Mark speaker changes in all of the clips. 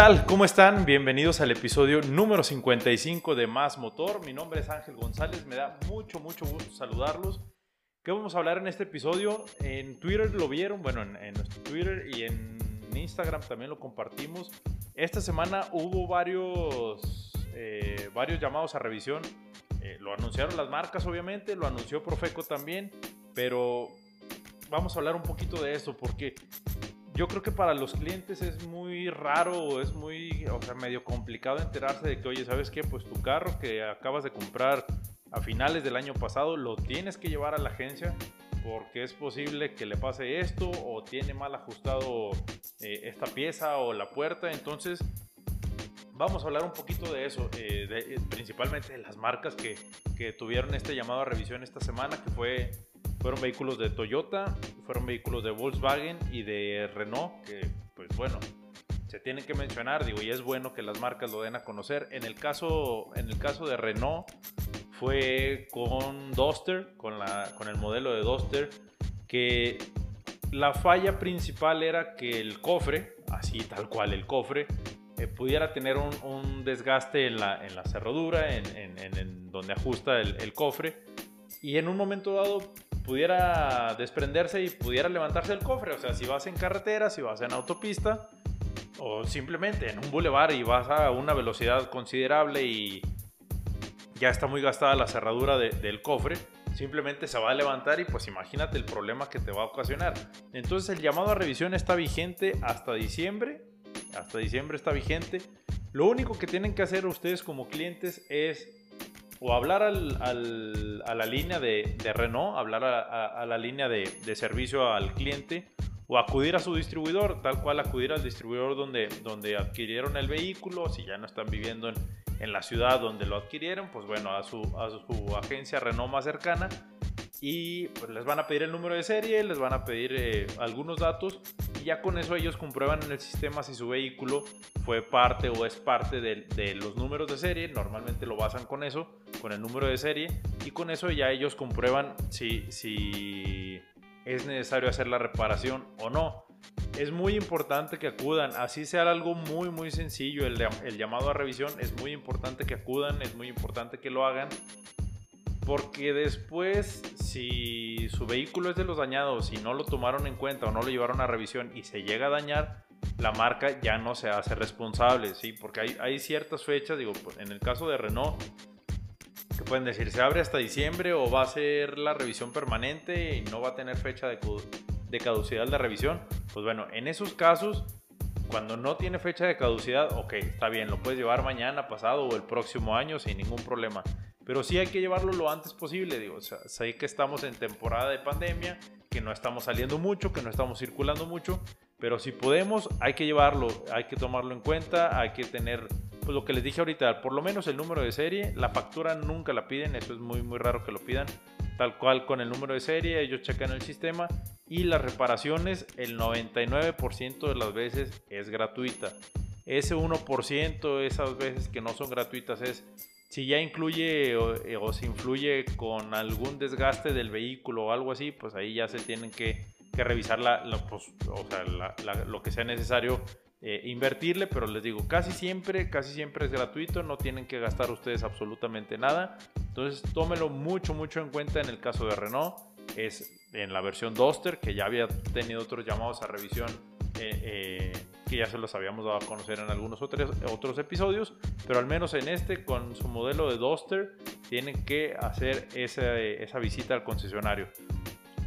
Speaker 1: ¿Qué tal? ¿Cómo están? Bienvenidos al episodio número 55 de Más Motor. Mi nombre es Ángel González, me da mucho, mucho gusto saludarlos. ¿Qué vamos a hablar en este episodio? En Twitter lo vieron, bueno, en, nuestro Twitter y en Instagram también lo compartimos. Esta semana hubo varios, eh, varios llamados a revisión. Eh, lo anunciaron las marcas, obviamente, lo anunció Profeco también, pero vamos a hablar un poquito de eso porque yo creo que para los clientes es muy raro es muy, o sea, medio complicado enterarse de que, oye, ¿sabes qué? Pues tu carro que acabas de comprar a finales del año pasado lo tienes que llevar a la agencia porque es posible que le pase esto o tiene mal ajustado eh, esta pieza o la puerta. Entonces, vamos a hablar un poquito de eso, eh, eh, principalmente de las marcas que, que tuvieron este llamado a revisión esta semana, que fue fueron vehículos de Toyota, fueron vehículos de Volkswagen y de Renault, que pues bueno, se tienen que mencionar, digo, y es bueno que las marcas lo den a conocer. En el caso, en el caso de Renault fue con Duster, con, la, con el modelo de Duster, que la falla principal era que el cofre, así tal cual el cofre, eh, pudiera tener un, desgaste en la, en la cerradura, en, en, donde ajusta el, el, cofre, y en un momento dado pudiera desprenderse y pudiera levantarse el cofre. O sea, si vas en carretera, si vas en autopista o simplemente en un bulevar y vas a una velocidad considerable y ya está muy gastada la cerradura del cofre, simplemente se va a levantar y pues imagínate el problema que te va a ocasionar. Entonces el llamado a revisión está vigente hasta diciembre. Hasta diciembre está vigente. Lo único que tienen que hacer ustedes como clientes es o hablar al, a la línea de, Renault, hablar a, la línea de, de, servicio al cliente o acudir a su distribuidor, tal cual acudir al distribuidor donde, donde adquirieron el vehículo, si ya no están viviendo en, en la ciudad donde lo adquirieron, pues bueno, a su, a su agencia Renault más cercana y pues les van a pedir el número de serie, les van a pedir eh, algunos datos y ya con eso ellos comprueban en el sistema si su vehículo fue parte o es parte de, de, los números de serie, normalmente lo basan con eso, con el número de serie y con eso ya ellos comprueban si, si es necesario hacer la reparación o no. Es muy importante que acudan, así sea algo muy muy sencillo, el, el llamado a revisión, es muy importante que acudan, es muy importante que lo hagan porque después, si su vehículo es de los dañados y no lo tomaron en cuenta o no lo llevaron a revisión y se llega a dañar, la marca ya no se hace responsable, ¿sí? Porque hay, ciertas fechas, digo, pues, en el caso de Renault, que pueden decir, se abre hasta diciembre o va a ser la revisión permanente y no va a tener fecha de, de caducidad la revisión. Pues bueno, en esos casos, cuando no tiene fecha de caducidad, ok, está bien, lo puedes llevar mañana, pasado o el próximo año sin ningún problema. Pero sí hay que llevarlo lo antes posible, digo, o sea, sé que estamos en temporada de pandemia, que no estamos saliendo mucho, que no estamos circulando mucho, pero si podemos, hay que llevarlo, hay que tomarlo en cuenta, hay que tener, pues lo que les dije ahorita, por lo menos el número de serie, la factura nunca la piden, eso es muy, muy raro que lo pidan, tal cual con el número de serie, ellos checan el sistema y las reparaciones, el 99% de las veces es gratuita. Ese 1%, esas veces que no son gratuitas, es si ya incluye eh, o, se influye con algún desgaste del vehículo o algo así, pues ahí ya se tienen que, revisar pues, lo que sea necesario eh, invertirle, pero les digo, casi siempre, casi siempre es gratuito, no tienen que gastar ustedes absolutamente nada. Entonces tómelo mucho, mucho en cuenta en el caso de Renault. Es en la versión Duster, que ya había tenido otros llamados a revisión eh, que ya se los habíamos dado a conocer en algunos otros, otros episodios, pero al menos en este, con su modelo de Duster, tienen que hacer esa, esa visita al concesionario.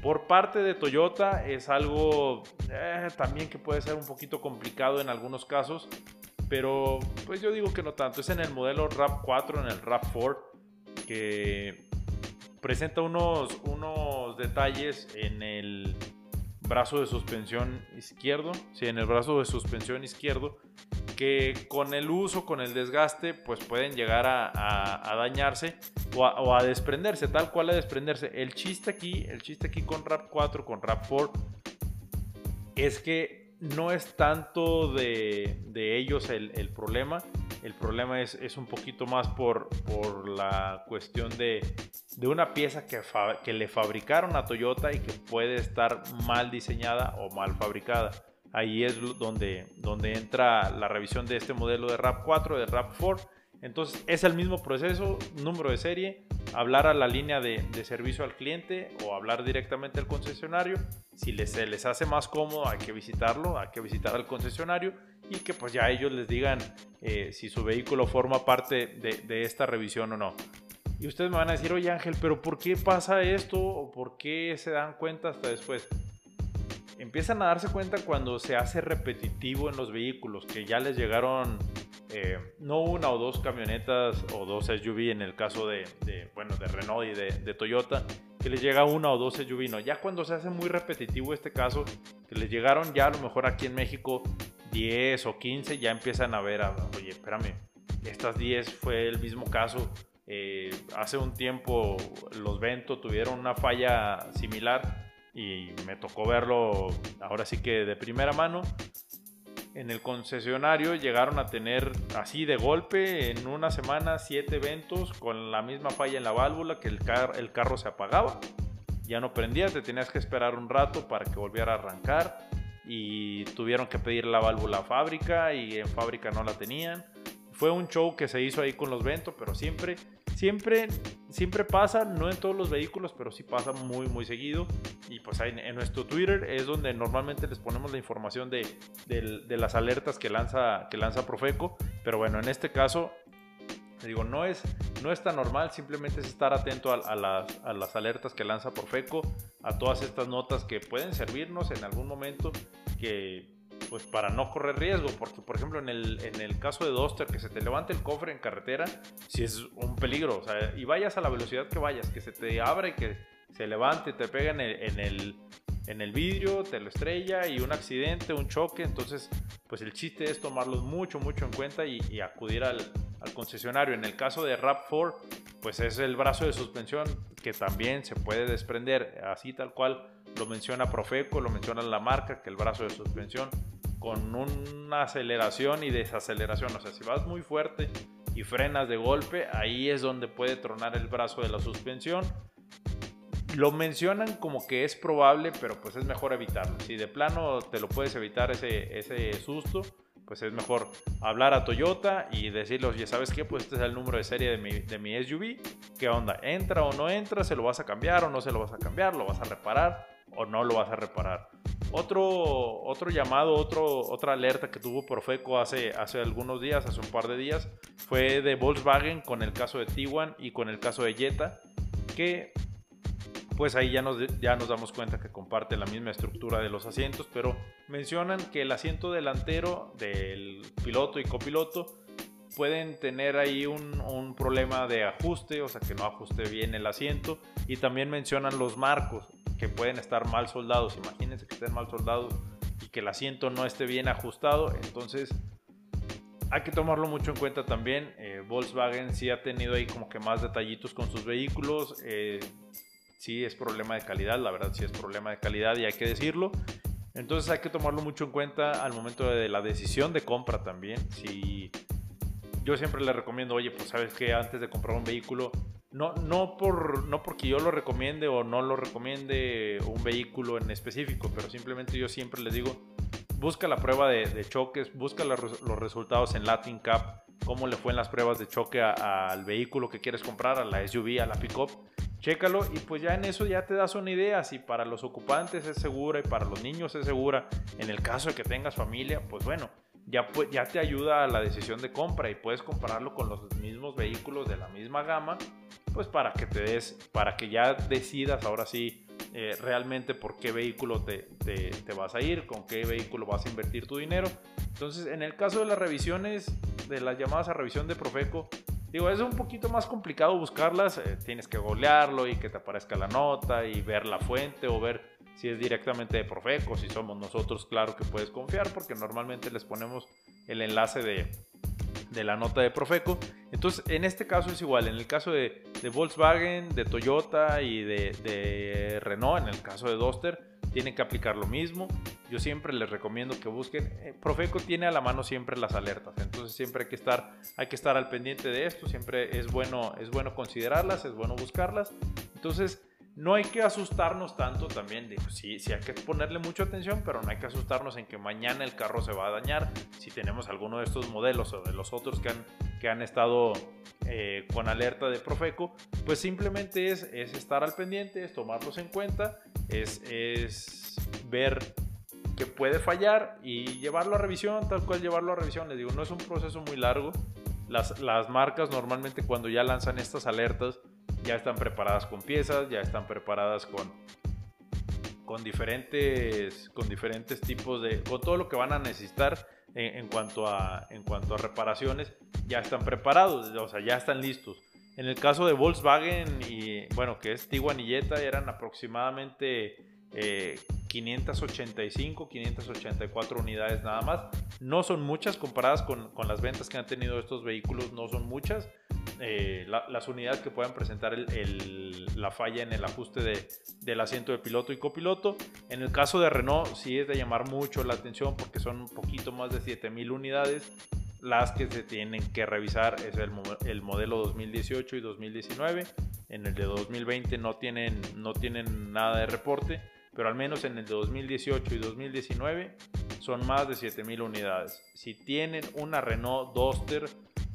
Speaker 1: Por parte de Toyota es algo eh, también que puede ser un poquito complicado en algunos casos, pero pues yo digo que no tanto. Es en el modelo RAV4, en el RAV4, que presenta unos, unos detalles en el brazo de suspensión izquierdo, sí, en el brazo de suspensión izquierdo, que con el uso, con el desgaste, pues pueden llegar a, dañarse o a, desprenderse, tal cual a desprenderse. El chiste aquí, el chiste aquí con Rap 4, con Rap 4, es que no es tanto de, ellos el, problema. El problema es, es, un poquito más por, por la cuestión de, una pieza que, que, le fabricaron a Toyota y que puede estar mal diseñada o mal fabricada. ahí es donde, donde entra la revisión de este modelo de RAP4, de RAP4. Entonces es el mismo proceso, número de serie, hablar a la línea de, servicio al cliente o hablar directamente al concesionario. Si les, se les hace más cómodo hay que visitarlo, hay que visitar al concesionario y que pues ya ellos les digan eh, si su vehículo forma parte de, de esta revisión o no. Y ustedes me van a decir, oye Ángel, pero ¿por qué pasa esto? ¿O por qué se dan cuenta hasta después? empiezan a darse cuenta cuando se hace repetitivo en los vehículos, que ya les llegaron eh, no una o dos camionetas o dos SUV en el caso de, bueno, de Renault y de, Toyota, que les llega una o dos SUV, no, ya cuando se hace muy repetitivo este caso, que les llegaron ya a lo mejor aquí en México 10 o 15, ya empiezan a ver, oye, espérame, estas 10 fue el mismo caso. Eh, hace un tiempo los Vento tuvieron una falla similar y me tocó verlo ahora sí que de primera mano. En el concesionario llegaron a tener así de golpe en una semana siete eventos con la misma falla en la válvula que el, el carro se apagaba. Ya no prendía, te tenías que esperar un rato para que volviera a arrancar y tuvieron que pedir la válvula a fábrica y en fábrica no la tenían. Fue un show que se hizo ahí con los Vento, pero siempre siempre, siempre pasa, no en todos los vehículos, pero sí pasa muy, muy seguido. Y pues ahí en nuestro Twitter es donde normalmente les ponemos la información de, las alertas que lanza, que lanza Profeco. Pero bueno, en este caso, digo, no es, no es tan normal, simplemente es estar atento a, las, a las alertas que lanza Profeco, a todas estas notas que pueden servirnos en algún momento que pues para no correr riesgo, porque por ejemplo en el, en el caso de Duster, que se te levante el cofre en carretera, si es un peligro, o sea, y vayas a la velocidad que vayas, que se te abra y que se levante, te pega en el, en el, vidrio, te lo estrella y un accidente, un choque, entonces pues el chiste es tomarlos mucho, mucho en cuenta y, acudir al, al, concesionario. En el caso de RAP4, pues es el brazo de suspensión que también se puede desprender, así tal cual lo menciona Profeco, lo menciona la marca, que el brazo de suspensión con una aceleración y desaceleración. O sea, si vas muy fuerte y frenas de golpe, ahí es donde puede tronar el brazo de la suspensión. Lo mencionan como que es probable, pero pues es mejor evitarlo. Si de plano te lo puedes evitar ese, ese susto, pues es mejor hablar a Toyota y decirle, oye, ¿sabes qué? Pues este es el número de serie de mi, de mi SUV. ¿Qué onda? ¿Entra o no entra? ¿Se lo vas a cambiar o no se lo vas a cambiar? ¿Lo vas a reparar o no lo vas a reparar? Otro, otro llamado, otro, otra alerta que tuvo Profeco hace, hace algunos días, hace un par de días, fue de Volkswagen con el caso de Tiguan y con el caso de Jetta, que pues ahí ya nos, ya nos damos cuenta que comparten la misma estructura de los asientos, pero mencionan que el asiento delantero del piloto y copiloto pueden tener ahí un, un, problema de ajuste, o sea que no ajuste bien el asiento, y también mencionan los marcos que pueden estar mal soldados. Imagínense que estén mal soldados y que el asiento no esté bien ajustado. Entonces hay que tomarlo mucho en cuenta también. Eh, Volkswagen sí ha tenido ahí como que más detallitos con sus vehículos. Eh, sí es problema de calidad, la verdad sí es problema de calidad y hay que decirlo. Entonces hay que tomarlo mucho en cuenta al momento de la decisión de compra también. Si yo siempre le recomiendo, oye, pues sabes que antes de comprar un vehículo, no, no, por, no porque yo lo recomiende o no lo recomiende un vehículo en específico, pero simplemente yo siempre les digo, busca la prueba de, choques, busca los, resultados en Latin Cup, cómo le fue en las pruebas de choque al vehículo que quieres comprar, a la SUV, a la pickup, chécalo y pues ya en eso ya te das una idea si para los ocupantes es segura y para los niños es segura, en el caso de que tengas familia, pues bueno, ya, ya te ayuda a la decisión de compra y puedes compararlo con los mismos vehículos de la misma gama pues para que te des, para que ya decidas ahora sí eh, realmente por qué vehículo te, te, vas a ir, con qué vehículo vas a invertir tu dinero. Entonces, en el caso de las revisiones, de las llamadas a revisión de Profeco, digo, es un poquito más complicado buscarlas, eh, tienes que golearlo y que te aparezca la nota y ver la fuente o ver si es directamente de Profeco, si somos nosotros, claro que puedes confiar porque normalmente les ponemos el enlace de, de la nota de Profeco. Entonces, en este caso es igual. En el caso de, Volkswagen, de Toyota y de, Renault, en el caso de Duster, tienen que aplicar lo mismo. Yo siempre les recomiendo que busquen. Eh, Profeco tiene a la mano siempre las alertas, entonces siempre hay que estar, hay que estar al pendiente de esto. Siempre es bueno, es bueno considerarlas, es bueno buscarlas. Entonces, no hay que asustarnos tanto también. Digo, sí, sí hay que ponerle mucha atención, pero no hay que asustarnos en que mañana el carro se va a dañar. Si tenemos alguno de estos modelos o de los otros que han, que han estado eh, con alerta de Profeco, pues simplemente es, es, estar al pendiente, es tomarlos en cuenta, es, es ver que puede fallar y llevarlo a revisión, tal cual llevarlo a revisión. Les digo, no es un proceso muy largo. Las, las marcas normalmente cuando ya lanzan estas alertas, ya están preparadas con piezas, ya están preparadas con, con, diferentes, con diferentes tipos de, con todo lo que van a necesitar en, cuanto, a, en cuanto a reparaciones, ya están preparados, o sea, ya están listos. En el caso de Volkswagen y, bueno, que es Tiguan y Jetta, eran aproximadamente 585, eh, 584 unidades nada más. No son muchas comparadas con, con, las ventas que han tenido estos vehículos, no son muchas, eh, las unidades que puedan presentar la falla en el ajuste de, del asiento de piloto y copiloto. En el caso de Renault sí es de llamar mucho la atención porque son un poquito más de 7000 unidades. Las que se tienen que revisar es el, el, modelo 2018 y 2019. En el de 2020 no tienen, no tienen nada de reporte, pero al menos en el de 2018 y 2019 son más de 7000 unidades. Si tienen una Renault Duster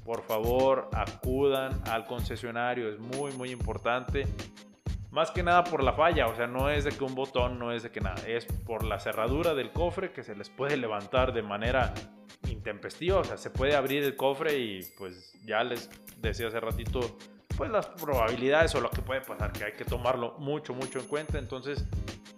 Speaker 1: por favor acudan al concesionario, es muy muy importante. Más que nada por la falla, o sea, no es de que un botón, no es de que nada, es por la cerradura del cofre que se les puede levantar de manera intempestiva, o sea, se puede abrir el cofre y pues ya les decía hace ratito, pues las probabilidades o lo que puede pasar, que hay que tomarlo mucho, mucho en cuenta. Entonces,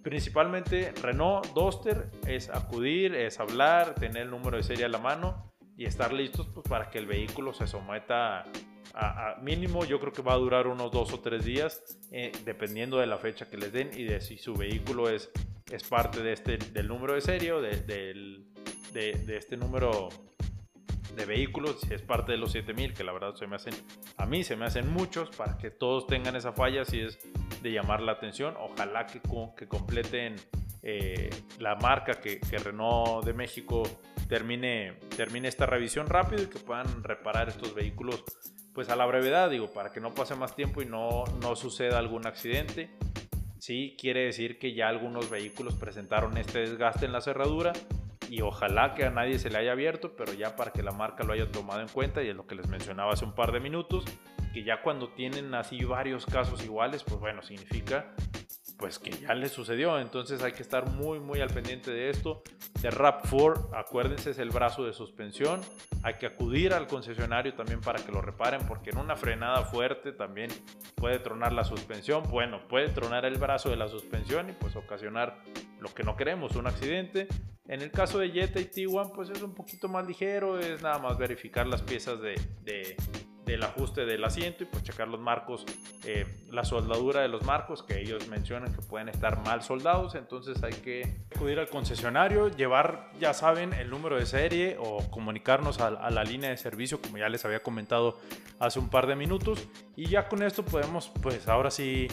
Speaker 1: principalmente Renault Duster es acudir, es hablar, tener el número de serie a la mano y estar listos pues, para que el vehículo se someta a, mínimo. Yo creo que va a durar unos dos o tres días, eh, dependiendo de la fecha que les den y de si su vehículo es, es parte de este, del número de serie de, de, este número de vehículos, si es parte de los 7000, que la verdad se me hacen, a mí se me hacen muchos, para que todos tengan esa falla, si es de llamar la atención. Ojalá que, que completen eh, la marca que, que Renault de México termine, termine esta revisión rápido y que puedan reparar estos vehículos pues a la brevedad, digo, para que no pase más tiempo y no, no suceda algún accidente. Sí, quiere decir que ya algunos vehículos presentaron este desgaste en la cerradura y ojalá que a nadie se le haya abierto, pero ya para que la marca lo haya tomado en cuenta y es lo que les mencionaba hace un par de minutos, que ya cuando tienen así varios casos iguales, pues bueno, significa pues que ya le sucedió. Entonces hay que estar muy, muy al pendiente de esto. De RAP4, acuérdense, es el brazo de suspensión. Hay que acudir al concesionario también para que lo reparen, porque en una frenada fuerte también puede tronar la suspensión. Bueno, puede tronar el brazo de la suspensión y pues ocasionar lo que no queremos, un accidente. En el caso de Jetta y Tiguan, pues es un poquito más ligero, es nada más verificar las piezas de del ajuste del asiento y pues checar los marcos, eh, la soldadura de los marcos que ellos mencionan que pueden estar mal soldados, entonces hay que acudir al concesionario, llevar, ya saben, el número de serie o comunicarnos a, la línea de servicio como ya les había comentado hace un par de minutos. Y ya con esto podemos pues ahora sí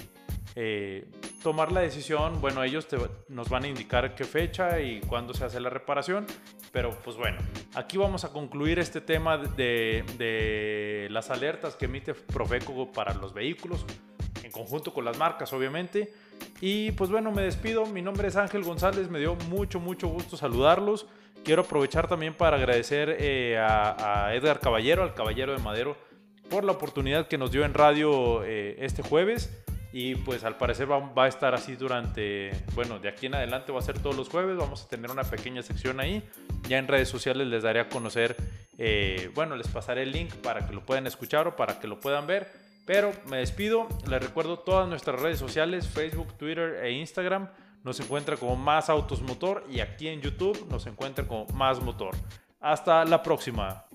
Speaker 1: eh, tomar la decisión, bueno, ellos nos van a indicar qué fecha y cuándo se hace la reparación, pero pues bueno, aquí vamos a concluir este tema de, de las alertas que emite Profeco para los vehículos, en conjunto con las marcas, obviamente. Y pues bueno, me despido. Mi nombre es Ángel González. Me dio mucho, mucho gusto saludarlos. Quiero aprovechar también para agradecer eh, a, Edgar Caballero, al Caballero de Madero, por la oportunidad que nos dio en radio eh, este jueves. Y pues al parecer va, a estar así durante, bueno, de aquí en adelante va a ser todos los jueves. Vamos a tener una pequeña sección ahí. Ya en redes sociales les daré a conocer, eh, bueno, les pasaré el link para que lo puedan escuchar o para que lo puedan ver. Pero me despido, les recuerdo todas nuestras redes sociales, Facebook, Twitter e Instagram. Nos encuentra como Más Autos Motor y aquí en YouTube nos encuentra como Más Motor. Hasta la próxima.